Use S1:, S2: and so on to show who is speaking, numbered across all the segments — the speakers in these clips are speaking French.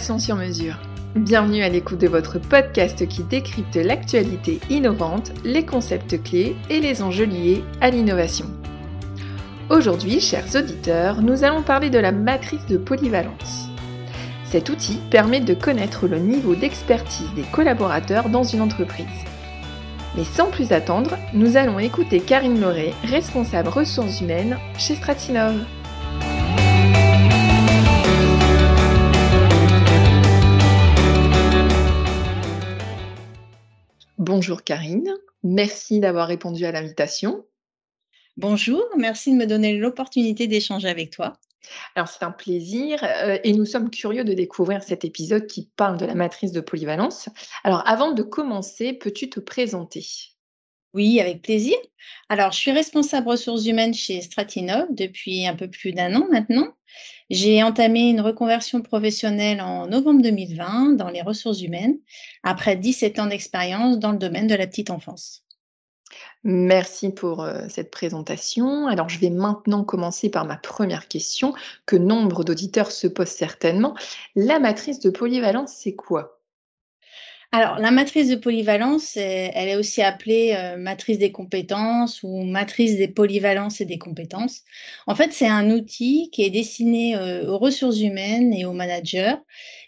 S1: Sur mesure. Bienvenue à l'écoute de votre podcast qui décrypte l'actualité innovante, les concepts clés et les enjeux liés à l'innovation. Aujourd'hui, chers auditeurs, nous allons parler de la matrice de polyvalence. Cet outil permet de connaître le niveau d'expertise des collaborateurs dans une entreprise. Mais sans plus attendre, nous allons écouter Karine Lauré, responsable ressources humaines chez Stratinov. Bonjour Karine, merci d'avoir répondu à l'invitation.
S2: Bonjour, merci de me donner l'opportunité d'échanger avec toi.
S1: Alors c'est un plaisir euh, et nous sommes curieux de découvrir cet épisode qui parle de la matrice de polyvalence. Alors avant de commencer, peux-tu te présenter?
S2: Oui, avec plaisir. Alors je suis responsable ressources humaines chez Stratinov depuis un peu plus d'un an maintenant. J'ai entamé une reconversion professionnelle en novembre 2020 dans les ressources humaines après 17 ans d'expérience dans le domaine de la petite enfance.
S1: Merci pour euh, cette présentation. Alors, je vais maintenant commencer par ma première question que nombre d'auditeurs se posent certainement. La matrice de polyvalence, c'est quoi?
S2: Alors, la matrice de polyvalence, elle est aussi appelée euh, matrice des compétences ou matrice des polyvalences et des compétences. En fait, c'est un outil qui est destiné euh, aux ressources humaines et aux managers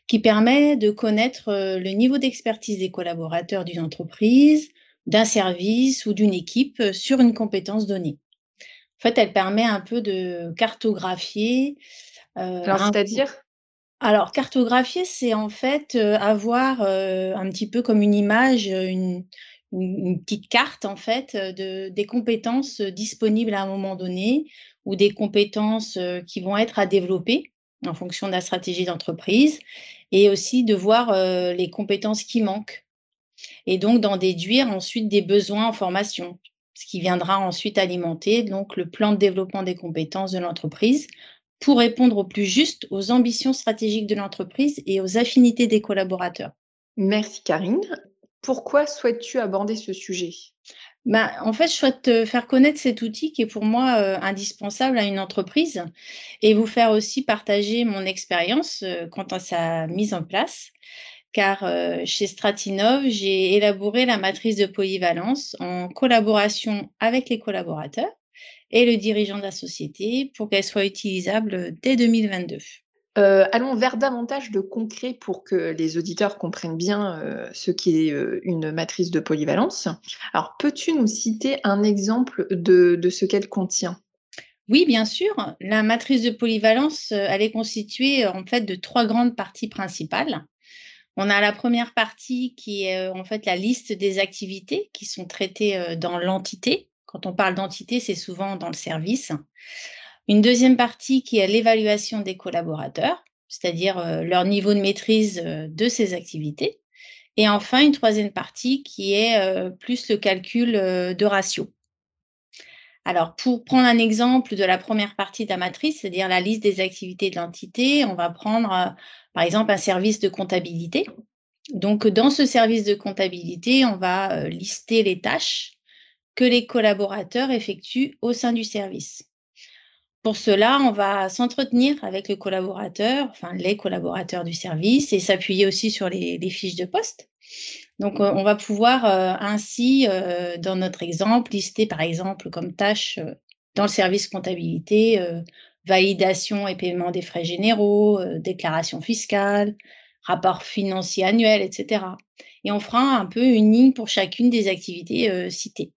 S2: qui permet de connaître le niveau d'expertise des collaborateurs d'une entreprise, d'un service ou d'une équipe euh, sur une compétence donnée. En fait, elle permet un peu de cartographier.
S1: Euh, alors, c'est-à-dire?
S2: Alors, cartographier, c'est en fait euh, avoir un petit peu comme une image, une, petite carte en fait de, des compétences disponibles à un moment donné ou des compétences qui vont être à développer en fonction de la stratégie d'entreprise et aussi de voir les compétences qui manquent et donc d'en déduire ensuite des besoins en formation, ce qui viendra ensuite alimenter donc le plan de développement des compétences de l'entreprise pour répondre au plus juste aux ambitions stratégiques de l'entreprise et aux affinités des collaborateurs.
S1: Merci Karine. Pourquoi souhaites-tu aborder ce sujet?
S2: Ben, en fait, je souhaite faire connaître cet outil qui est pour moi euh, indispensable à une entreprise et vous faire aussi partager mon expérience euh, quant à sa mise en place car euh, chez Stratinov, j'ai élaboré la matrice de polyvalence en collaboration avec les collaborateurs et le dirigeant de la société pour qu'elle soit utilisable dès 2022.
S1: Euh, allons vers davantage de concret pour que les auditeurs comprennent bien euh, ce qu'est une matrice de polyvalence. Alors, peux-tu nous citer un exemple de, de ce qu'elle contient?
S2: Oui, bien sûr. La matrice de polyvalence, elle est constituée en fait de trois grandes parties principales. On a la première partie qui est euh, en fait la liste des activités qui sont traitées euh, dans l'entité. Quand on parle d'entité, c'est souvent dans le service. Une deuxième partie qui est l'évaluation des collaborateurs, c'est-à-dire euh, leur niveau de maîtrise de ces activités. Et enfin, une troisième partie qui est plus le calcul de ratio. Alors, pour prendre un exemple de la première partie de la matrice, c'est-à-dire la liste des activités de l'entité, on va prendre euh, par exemple un service de comptabilité. Donc, dans ce service de comptabilité, on va euh, lister les tâches que les collaborateurs effectuent au sein du service. Pour cela, on va s'entretenir avec le collaborateur, enfin les collaborateurs du service, et s'appuyer aussi sur les fiches de poste. Donc, euh, on va pouvoir euh, ainsi, euh, dans notre exemple, lister par exemple comme tâche dans le service comptabilité, validation et paiement des frais généraux, déclaration fiscale, rapport financier annuel, etc. Et on fera un peu une ligne pour chacune des activités citées.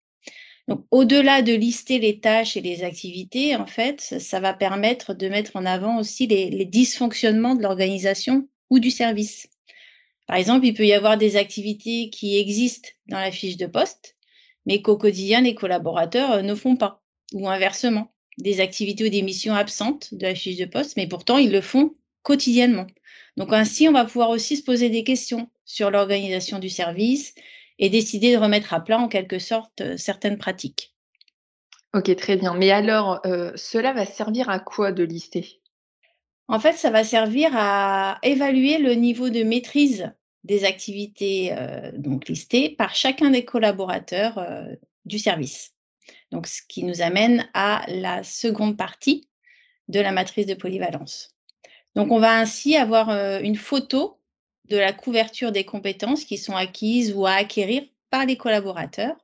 S2: Au-delà de lister les tâches et les activités, en fait, ça, va permettre de mettre en avant aussi les dysfonctionnements de l'organisation ou du service. Par exemple, il peut y avoir des activités qui existent dans la fiche de poste, mais qu'au quotidien, les collaborateurs euh, ne font pas, ou inversement, des activités ou des missions absentes de la fiche de poste, mais pourtant, ils le font quotidiennement. Donc ainsi, on va pouvoir aussi se poser des questions sur l'organisation du service et décider de remettre à plat en quelque sorte euh, certaines pratiques.
S1: Ok, très bien. Mais alors, euh, cela va servir à quoi de lister?
S2: En fait, ça va servir à évaluer le niveau de maîtrise des activités donc listées par chacun des collaborateurs du service. Donc, ce qui nous amène à la seconde partie de la matrice de polyvalence. Donc, on va ainsi avoir une photo de la couverture des compétences qui sont acquises ou à acquérir par les collaborateurs,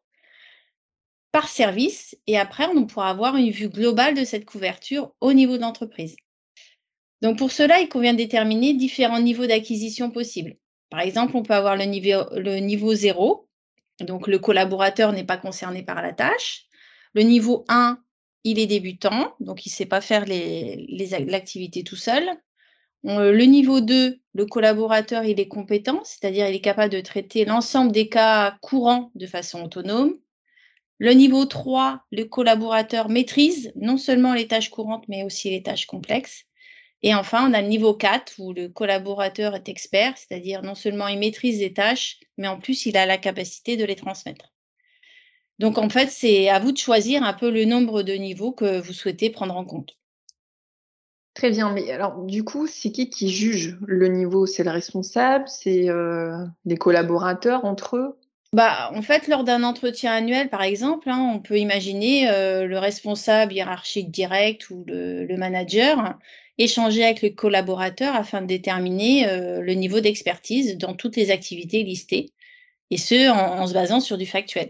S2: par service, et après, on pourra avoir une vue globale de cette couverture au niveau de l'entreprise. Donc, pour cela, il convient de déterminer différents niveaux d'acquisition possibles. Par exemple, on peut avoir le niveau, le niveau 0, donc le collaborateur n'est pas concerné par la tâche. Le niveau 1, il est débutant, donc il ne sait pas faire l'activité tout seul. Le niveau 2, le collaborateur, est compétent, c'est-à-dire il est capable de traiter l'ensemble des cas courants de façon autonome. Le niveau 3, le collaborateur maîtrise non seulement les tâches courantes, mais aussi les tâches complexes. Et enfin, on a le niveau 4 où le collaborateur est expert, c'est-à-dire non seulement il maîtrise les tâches, mais en plus il a la capacité de les transmettre. Donc en fait, c'est à vous de choisir un peu le nombre de niveaux que vous souhaitez prendre en compte.
S1: Très bien, mais alors du coup, c'est qui qui juge le niveau? C'est le responsable? C'est euh, les collaborateurs entre eux?
S2: Bah, en fait, lors d'un entretien annuel, par exemple, hein, on peut imaginer euh, le responsable hiérarchique direct ou le, manager échanger avec le collaborateur afin de déterminer euh, le niveau d'expertise dans toutes les activités listées, et ce, en, se basant sur du factuel.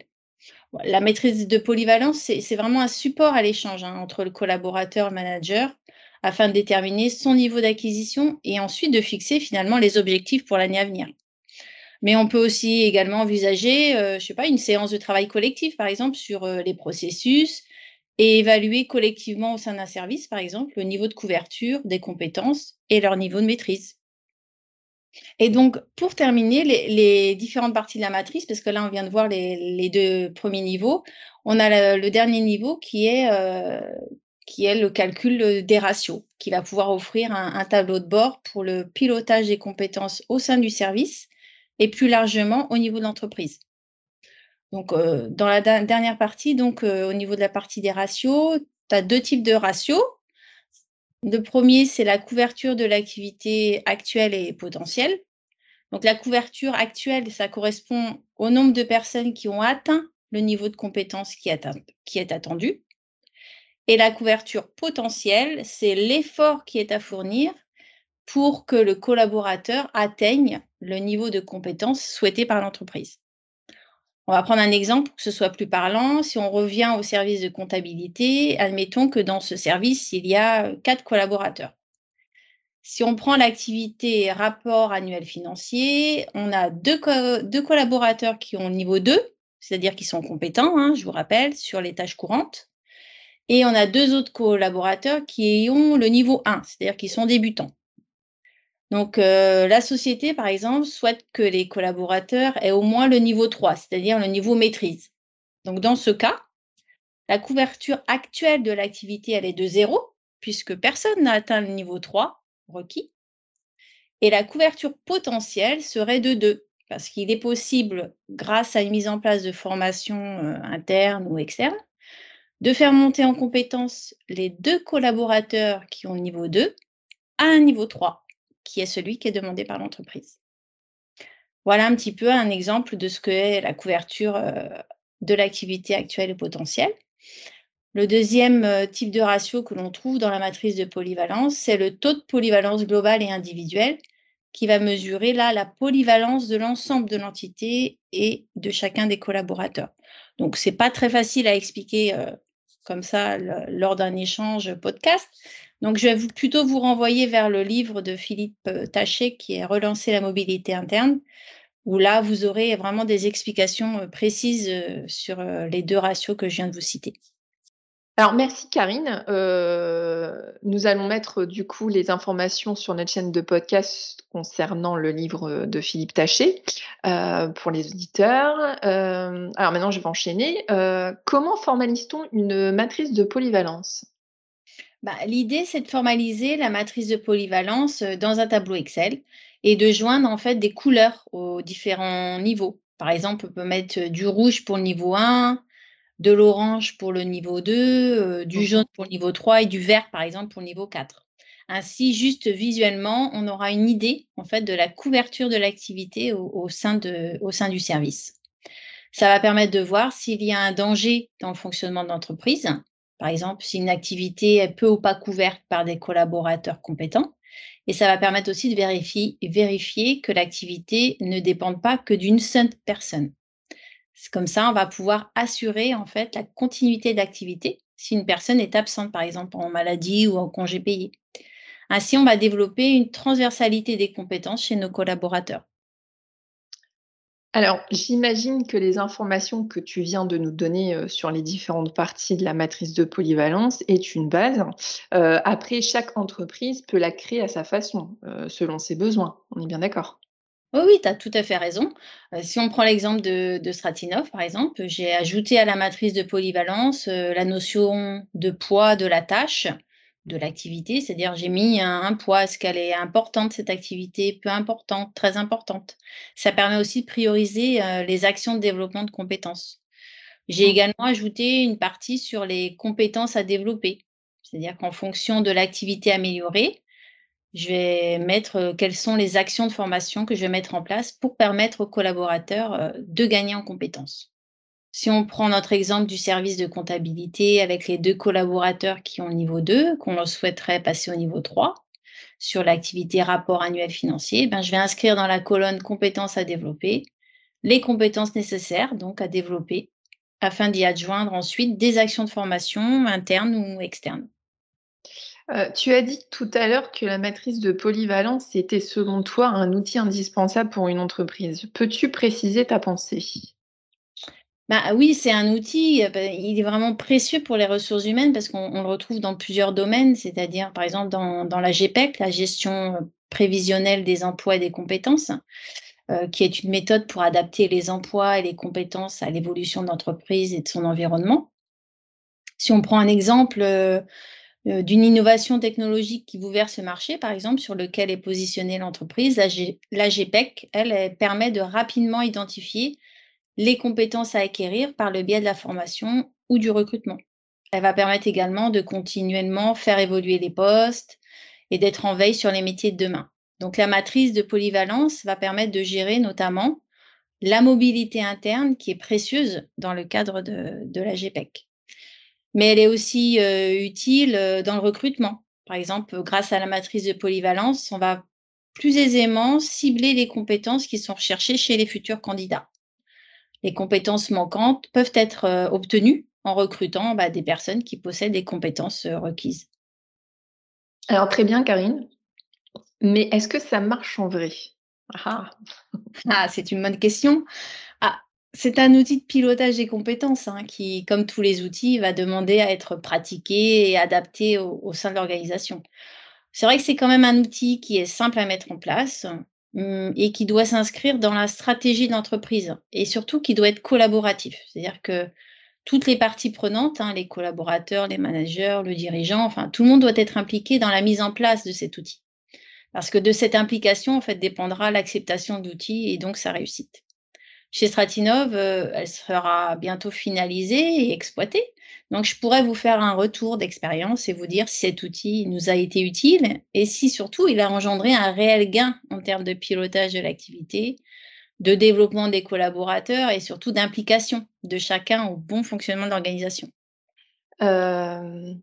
S2: La maîtrise de polyvalence, c'est vraiment un support à l'échange hein, entre le collaborateur et le manager afin de déterminer son niveau d'acquisition et ensuite de fixer finalement les objectifs pour l'année à venir. Mais on peut aussi également envisager, euh, je sais pas, une séance de travail collectif, par exemple, sur euh, les processus et évaluer collectivement au sein d'un service, par exemple, le niveau de couverture des compétences et leur niveau de maîtrise. Et donc, pour terminer, les, différentes parties de la matrice, parce que là, on vient de voir les, deux premiers niveaux, on a le, dernier niveau qui est, euh, qui est le calcul des ratios, qui va pouvoir offrir un, tableau de bord pour le pilotage des compétences au sein du service et plus largement au niveau de l'entreprise. Donc, euh, dans la dernière partie, donc euh, au niveau de la partie des ratios, tu as deux types de ratios. Le premier, c'est la couverture de l'activité actuelle et potentielle. Donc, la couverture actuelle, ça correspond au nombre de personnes qui ont atteint le niveau de compétence qui est attendu. Et la couverture potentielle, c'est l'effort qui est à fournir pour que le collaborateur atteigne le niveau de compétence souhaité par l'entreprise. On va prendre un exemple pour que ce soit plus parlant. Si on revient au service de comptabilité, admettons que dans ce service, il y a quatre collaborateurs. Si on prend l'activité rapport annuel financier, on a deux, collaborateurs qui ont niveau 2, c'est-à-dire qui sont compétents, hein, je vous rappelle, sur les tâches courantes. Et on a deux autres collaborateurs qui ont le niveau 1, c'est-à-dire qui sont débutants. Donc, euh, la société, par exemple, souhaite que les collaborateurs aient au moins le niveau 3, c'est-à-dire le niveau maîtrise. Donc, dans ce cas, la couverture actuelle de l'activité, elle est de 0, puisque personne n'a atteint le niveau 3 requis. Et la couverture potentielle serait de 2, parce qu'il est possible, grâce à une mise en place de formation euh, interne ou externe, de faire monter en compétence les deux collaborateurs qui ont le niveau 2 à un niveau 3 qui est celui qui est demandé par l'entreprise. Voilà un petit peu un exemple de ce que est la couverture euh, de l'activité actuelle et potentielle. Le deuxième euh, type de ratio que l'on trouve dans la matrice de polyvalence, c'est le taux de polyvalence globale et individuelle qui va mesurer là la polyvalence de l'ensemble de l'entité et de chacun des collaborateurs. Donc, ce n'est pas très facile à expliquer euh, comme ça lors d'un échange podcast, donc, je vais plutôt vous renvoyer vers le livre de Philippe euh, Taché qui est Relancer la mobilité interne, où là, vous aurez vraiment des explications euh, précises euh, sur les deux ratios que je viens de vous citer.
S1: Alors, merci Karine. nous allons mettre du coup les informations sur notre chaîne de podcast concernant le livre de Philippe Taché pour les auditeurs. alors maintenant, je vais enchaîner. comment formalise-t-on une matrice de polyvalence?
S2: Bah, l'idée, c'est de formaliser la matrice de polyvalence euh, dans un tableau Excel et de joindre en fait des couleurs aux différents niveaux. Par exemple, on peut mettre euh, du rouge pour le niveau 1, de l'orange pour le niveau 2, euh, du mmh jaune pour le niveau 3 et du vert, par exemple, pour le niveau 4. Ainsi, juste visuellement, on aura une idée en fait de la couverture de l'activité au, sein au sein du service. Ça va permettre de voir s'il y a un danger dans le fonctionnement de l'entreprise par exemple, si une activité est peu ou pas couverte par des collaborateurs compétents, Et ça va permettre aussi de vérifier, vérifier que l'activité ne dépende pas que d'une seule personne. Comme ça, on va pouvoir assurer en fait la continuité d'activité si une personne est absente, par exemple en maladie ou en congé payé. Ainsi, on va développer une transversalité des compétences chez nos collaborateurs.
S1: Alors, j'imagine que les informations que tu viens de nous donner euh, sur les différentes parties de la matrice de polyvalence est une base. Euh, après, chaque entreprise peut la créer à sa façon, euh, selon ses besoins. On est bien d'accord?
S2: Oui, oui, tu as tout à fait raison. si on prend l'exemple de, de, Stratinov, par exemple, j'ai ajouté à la matrice de polyvalence la notion de poids de la tâche de l'activité, c'est-à-dire j'ai mis un, poids, est-ce qu'elle est importante cette activité, peu importante, très importante. Ça permet aussi de prioriser euh, les actions de développement de compétences. J'ai mmh. également ajouté une partie sur les compétences à développer, c'est-à-dire qu'en fonction de l'activité améliorée, je vais mettre euh, quelles sont les actions de formation que je vais mettre en place pour permettre aux collaborateurs euh, de gagner en compétences. Si on prend notre exemple du service de comptabilité avec les deux collaborateurs qui ont le niveau 2, qu'on leur souhaiterait passer au niveau 3, sur l'activité rapport annuel financier, ben, je vais inscrire dans la colonne compétences à développer les compétences nécessaires donc à développer afin d'y adjoindre ensuite des actions de formation internes ou externes.
S1: Euh, tu as dit tout à l'heure que la matrice de polyvalence était selon toi un outil indispensable pour une entreprise. Peux-tu préciser ta pensée?
S2: Bah, oui, c'est un outil, euh, bah, il est vraiment précieux pour les ressources humaines parce qu'on le retrouve dans plusieurs domaines, c'est-à-dire par exemple dans, la GPEC, la gestion euh, prévisionnelle des emplois et des compétences, qui est une méthode pour adapter les emplois et les compétences à l'évolution de l'entreprise et de son environnement. Si on prend un exemple d'une innovation technologique qui vous verse ce marché, par exemple, sur lequel est positionnée l'entreprise, la, GPEC, elle, elle permet de rapidement identifier les compétences à acquérir par le biais de la formation ou du recrutement. Elle va permettre également de continuellement faire évoluer les postes et d'être en veille sur les métiers de demain. Donc la matrice de polyvalence va permettre de gérer notamment la mobilité interne qui est précieuse dans le cadre de, la GPEC. Mais elle est aussi euh, utile euh, dans le recrutement. Par exemple, grâce à la matrice de polyvalence, on va plus aisément cibler les compétences qui sont recherchées chez les futurs candidats les compétences manquantes peuvent être euh, obtenues en recrutant bah, des personnes qui possèdent des compétences requises.
S1: Alors très bien, Karine. Mais est-ce que ça marche en vrai?
S2: Ah. ah, c'est une bonne question. C'est un outil de pilotage des compétences hein, qui, comme tous les outils, va demander à être pratiqué et adapté au sein de l'organisation. C'est vrai que c'est quand même un outil qui est simple à mettre en place, Mmh, et qui doit s'inscrire dans la stratégie de l'entreprise et surtout qui doit être collaboratif. C'est-à-dire que toutes les parties prenantes, hein, les collaborateurs, les managers, le dirigeant, enfin tout le monde doit être impliqué dans la mise en place de cet outil. Parce que de cette implication, en fait, dépendra l'acceptation de l'outil et donc sa réussite. Chez Stratinov, euh, elle sera bientôt finalisée et exploitée. Donc, je pourrais vous faire un retour d'expérience et vous dire si cet outil nous a été utile et si surtout il a engendré un réel gain en termes de pilotage de l'activité, de développement des collaborateurs et surtout d'implication de chacun au bon fonctionnement de l'organisation.
S1: Euh,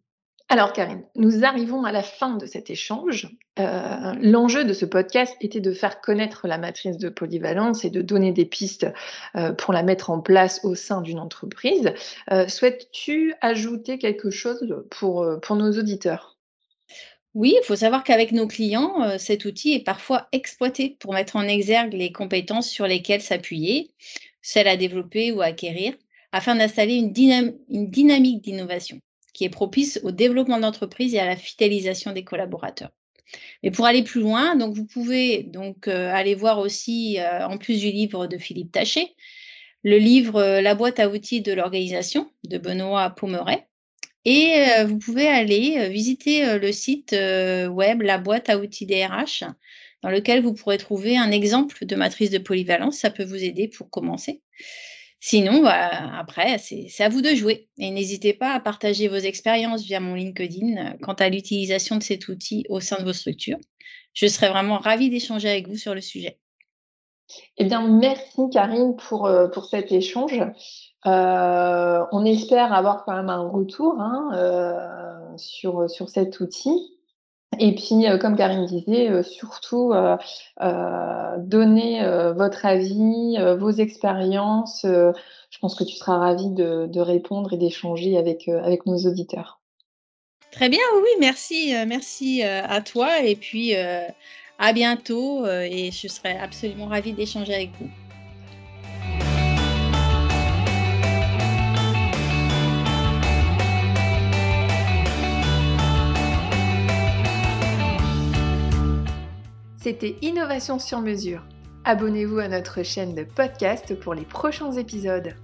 S1: alors, Karine, nous arrivons à la fin de cet échange. Euh, l'enjeu de ce podcast était de faire connaître la matrice de polyvalence et de donner des pistes euh, pour la mettre en place au sein d'une entreprise. Euh, souhaites-tu ajouter quelque chose pour, nos auditeurs?
S2: Oui, il faut savoir qu'avec nos clients, cet outil est parfois exploité pour mettre en exergue les compétences sur lesquelles s'appuyer, celles à développer ou à acquérir, afin d'installer une dynamique d'innovation qui est propice au développement d'entreprise et à la fidélisation des collaborateurs. Mais pour aller plus loin, donc vous pouvez donc euh, aller voir aussi, euh, en plus du livre de Philippe Taché, le livre euh, La boîte à outils de l'organisation de Benoît Pommeret. Et vous pouvez aller visiter le site web La boîte à outils DRH, dans lequel vous pourrez trouver un exemple de matrice de polyvalence. Ça peut vous aider pour commencer. Sinon, bah, après, c'est à vous de jouer. Et n'hésitez pas à partager vos expériences via mon LinkedIn euh, quant à l'utilisation de cet outil au sein de vos structures. Je serais vraiment ravie d'échanger avec vous sur le sujet.
S1: Eh bien, merci Karine pour, euh, cet échange. Euh, on espère avoir quand même un retour hein, sur cet outil. Et puis, comme Karine disait, surtout donner votre avis, vos expériences. je pense que tu seras ravie de, de répondre et d'échanger avec, avec nos auditeurs.
S2: Très bien, oui, merci, merci à toi et puis à bientôt et je serai absolument ravie d'échanger avec vous.
S1: C'était Innovation sur mesure. Abonnez-vous à notre chaîne de podcast pour les prochains épisodes.